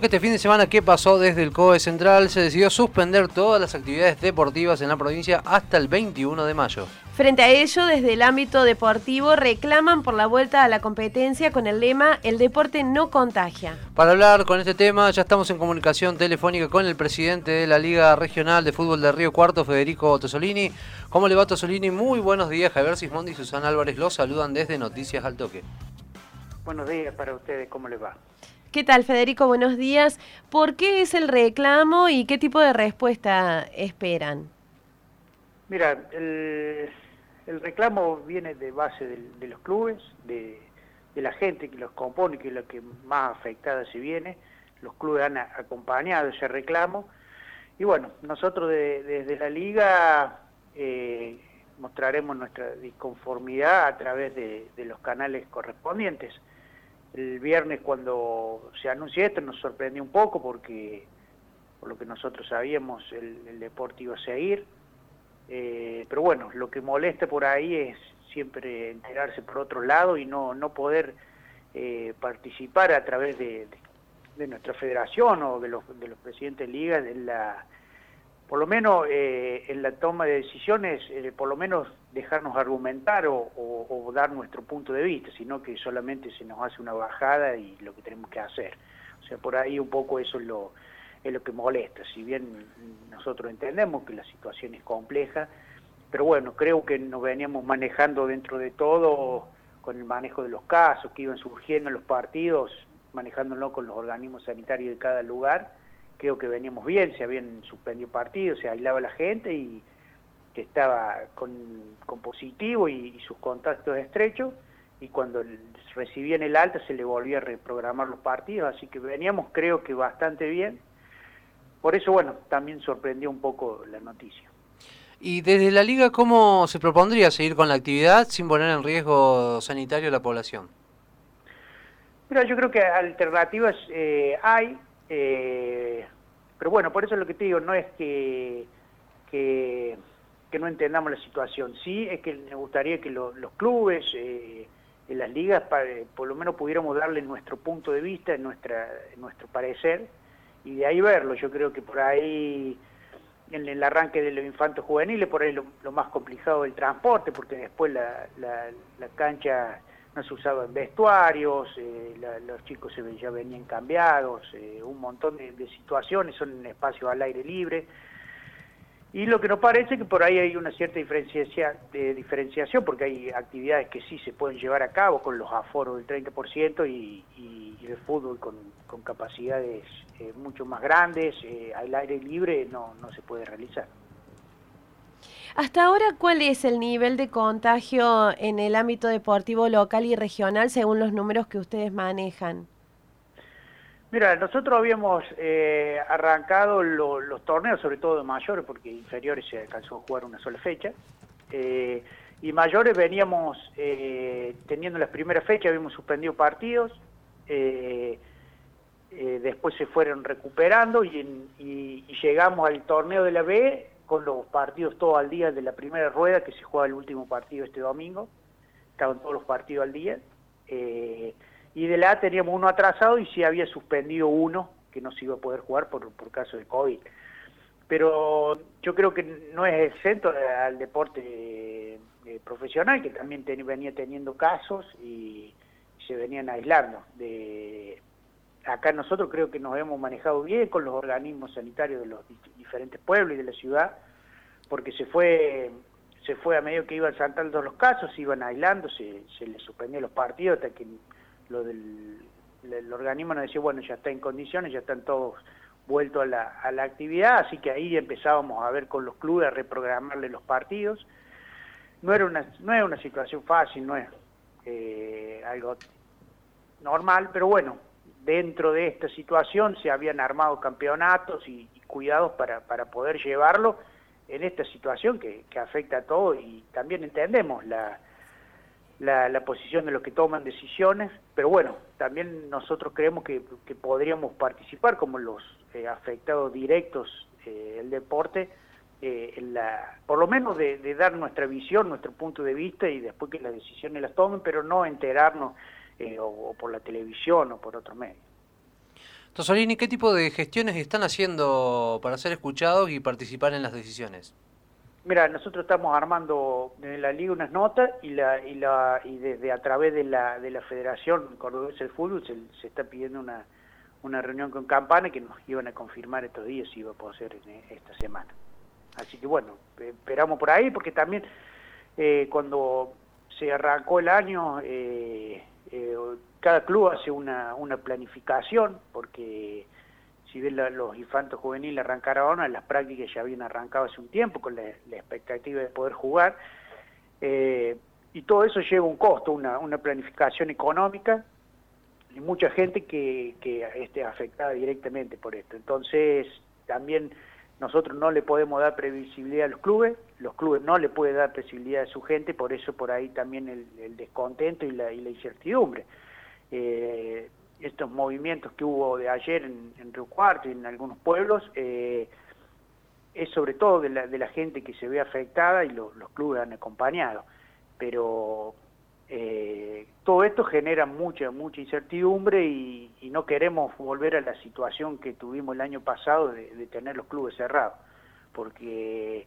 Este fin de semana ¿qué pasó desde el COE Central se decidió suspender todas las actividades deportivas en la provincia hasta el 21 de mayo. Frente a ello, desde el ámbito deportivo reclaman por la vuelta a la competencia con el lema El deporte no contagia. Para hablar con este tema ya estamos en comunicación telefónica con el presidente de la Liga Regional de Fútbol de Río Cuarto, Federico Tosolini. ¿Cómo le va Tosolini? Muy buenos días. Javier Sismondi y Susana Álvarez los saludan desde Noticias al Toque. Buenos días para ustedes, ¿cómo les va? ¿Qué tal, Federico? Buenos días. ¿Por qué es el reclamo y qué tipo de respuesta esperan? Mira, el, reclamo viene de base de, los clubes, de, la gente que los compone, que es la que más afectada se viene. Los clubes han acompañado ese reclamo. Y bueno, nosotros desde la liga eh, mostraremos nuestra disconformidad a través de los canales correspondientes. El viernes cuando se anunció esto nos sorprendió un poco porque, por lo que nosotros sabíamos, el, deporte iba a seguir. Eh, pero bueno, lo que molesta por ahí es siempre enterarse por otro lado y no, no poder eh, participar a través de, nuestra federación o de los, de los presidentes de ligas en la por lo menos eh, en la toma de decisiones, eh, por lo menos dejarnos argumentar o, dar nuestro punto de vista, sino que solamente se nos hace una bajada y lo que tenemos que hacer. O sea, por ahí un poco eso es lo, es lo que molesta, si bien nosotros entendemos que la situación es compleja, pero bueno, creo que nos veníamos manejando dentro de todo con el manejo de los casos que iban surgiendo en los partidos, manejándolo con los organismos sanitarios de cada lugar, creo que veníamos bien, se habían suspendido partidos, se aislaba la gente y que estaba con, positivo y, sus contactos estrechos y cuando recibían el alta se le volvía a reprogramar los partidos, así que veníamos creo que bastante bien. Por eso, bueno, también sorprendió un poco la noticia. ¿Y desde la liga cómo se propondría seguir con la actividad sin poner en riesgo sanitario a la población? Mira, yo creo que alternativas eh, hay, eh, pero bueno, por eso lo que te digo, no es que, que, no entendamos la situación, sí es que me gustaría que los clubes, eh, en las ligas, por lo menos pudiéramos darle nuestro punto de vista, nuestra, nuestro parecer, y de ahí verlo. Yo creo que por ahí, en el arranque de los infantos juveniles, por ahí lo, más complicado el transporte, porque después la, la cancha no se usaba en vestuarios, eh, los chicos se, ya venían cambiados, eh, un montón de, situaciones, son espacios al aire libre. Y lo que nos parece que por ahí hay una cierta de diferenciación, porque hay actividades que sí se pueden llevar a cabo con los aforos del 30% y, y, el fútbol con, capacidades eh, mucho más grandes, al aire libre no, no se puede realizar. Hasta ahora, ¿cuál es el nivel de contagio en el ámbito deportivo local y regional según los números que ustedes manejan? Mira, nosotros habíamos eh, arrancado los torneos, sobre todo de mayores, porque inferiores se alcanzó a jugar una sola fecha. Eh, y mayores veníamos eh, teniendo las primeras fechas, habíamos suspendido partidos, después se fueron recuperando y, llegamos al torneo de la B con los partidos todos al día de la primera rueda, que se juega el último partido este domingo, estaban todos los partidos al día, eh, y de la A teníamos uno atrasado y se había suspendido uno que no se iba a poder jugar por, por caso de COVID. Pero yo creo que no es exento al deporte eh, profesional, que también venía teniendo casos y se venían aislando. De, acá nosotros creo que nos hemos manejado bien con los organismos sanitarios de los diferentes pueblos y de la ciudad, porque se fue se fue a medio que iban saltando los casos, se iban aislando, se, se les suspendió los partidos hasta que lo del el organismo nos decía, bueno, ya está en condiciones, ya están todos vueltos a la, actividad, así que ahí empezábamos a ver con los clubes a reprogramarle los partidos. No era una, no es una situación fácil, no es eh, algo normal, pero bueno, dentro de esta situación se habían armado campeonatos y, cuidados para, para, poder llevarlo en esta situación que, afecta a todo y también entendemos la, la, posición de los que toman decisiones, pero bueno, también nosotros creemos que, podríamos participar como los eh, afectados directos eh, del deporte, eh, en la, por lo menos de, de, dar nuestra visión, nuestro punto de vista y después que las decisiones las tomen, pero no enterarnos eh, o, por la televisión o por otros medios. Tosolini, ¿qué tipo de gestiones están haciendo para ser escuchados y participar en las decisiones? Mira, nosotros estamos armando en la liga unas notas y la y la y desde a través de la de la Federación Cordobesa de Fútbol se, se está pidiendo una una reunión con Campana que nos iban a confirmar estos días si iba a poder ser esta semana. Así que bueno, esperamos por ahí porque también eh, cuando se arrancó el año, eh, eh, cada club hace una, una planificación porque si bien los infantos juveniles arrancaron, las prácticas ya habían arrancado hace un tiempo con la, expectativa de poder jugar. y todo eso lleva un costo, una, una planificación económica y mucha gente que, que esté afectada directamente por esto. Entonces, también nosotros no le podemos dar previsibilidad a los clubes, los clubes no le pueden dar previsibilidad a su gente, por eso por ahí también el, descontento y la, incertidumbre. Eh, estos movimientos que hubo de ayer en, Río Cuarto y en algunos pueblos, eh, es sobre todo de la, de la gente que se ve afectada y los clubes han acompañado. Pero eh, todo esto genera mucha, mucha incertidumbre y, no queremos volver a la situación que tuvimos el año pasado de, tener los clubes cerrados, porque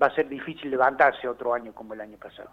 va a ser difícil levantarse otro año como el año pasado.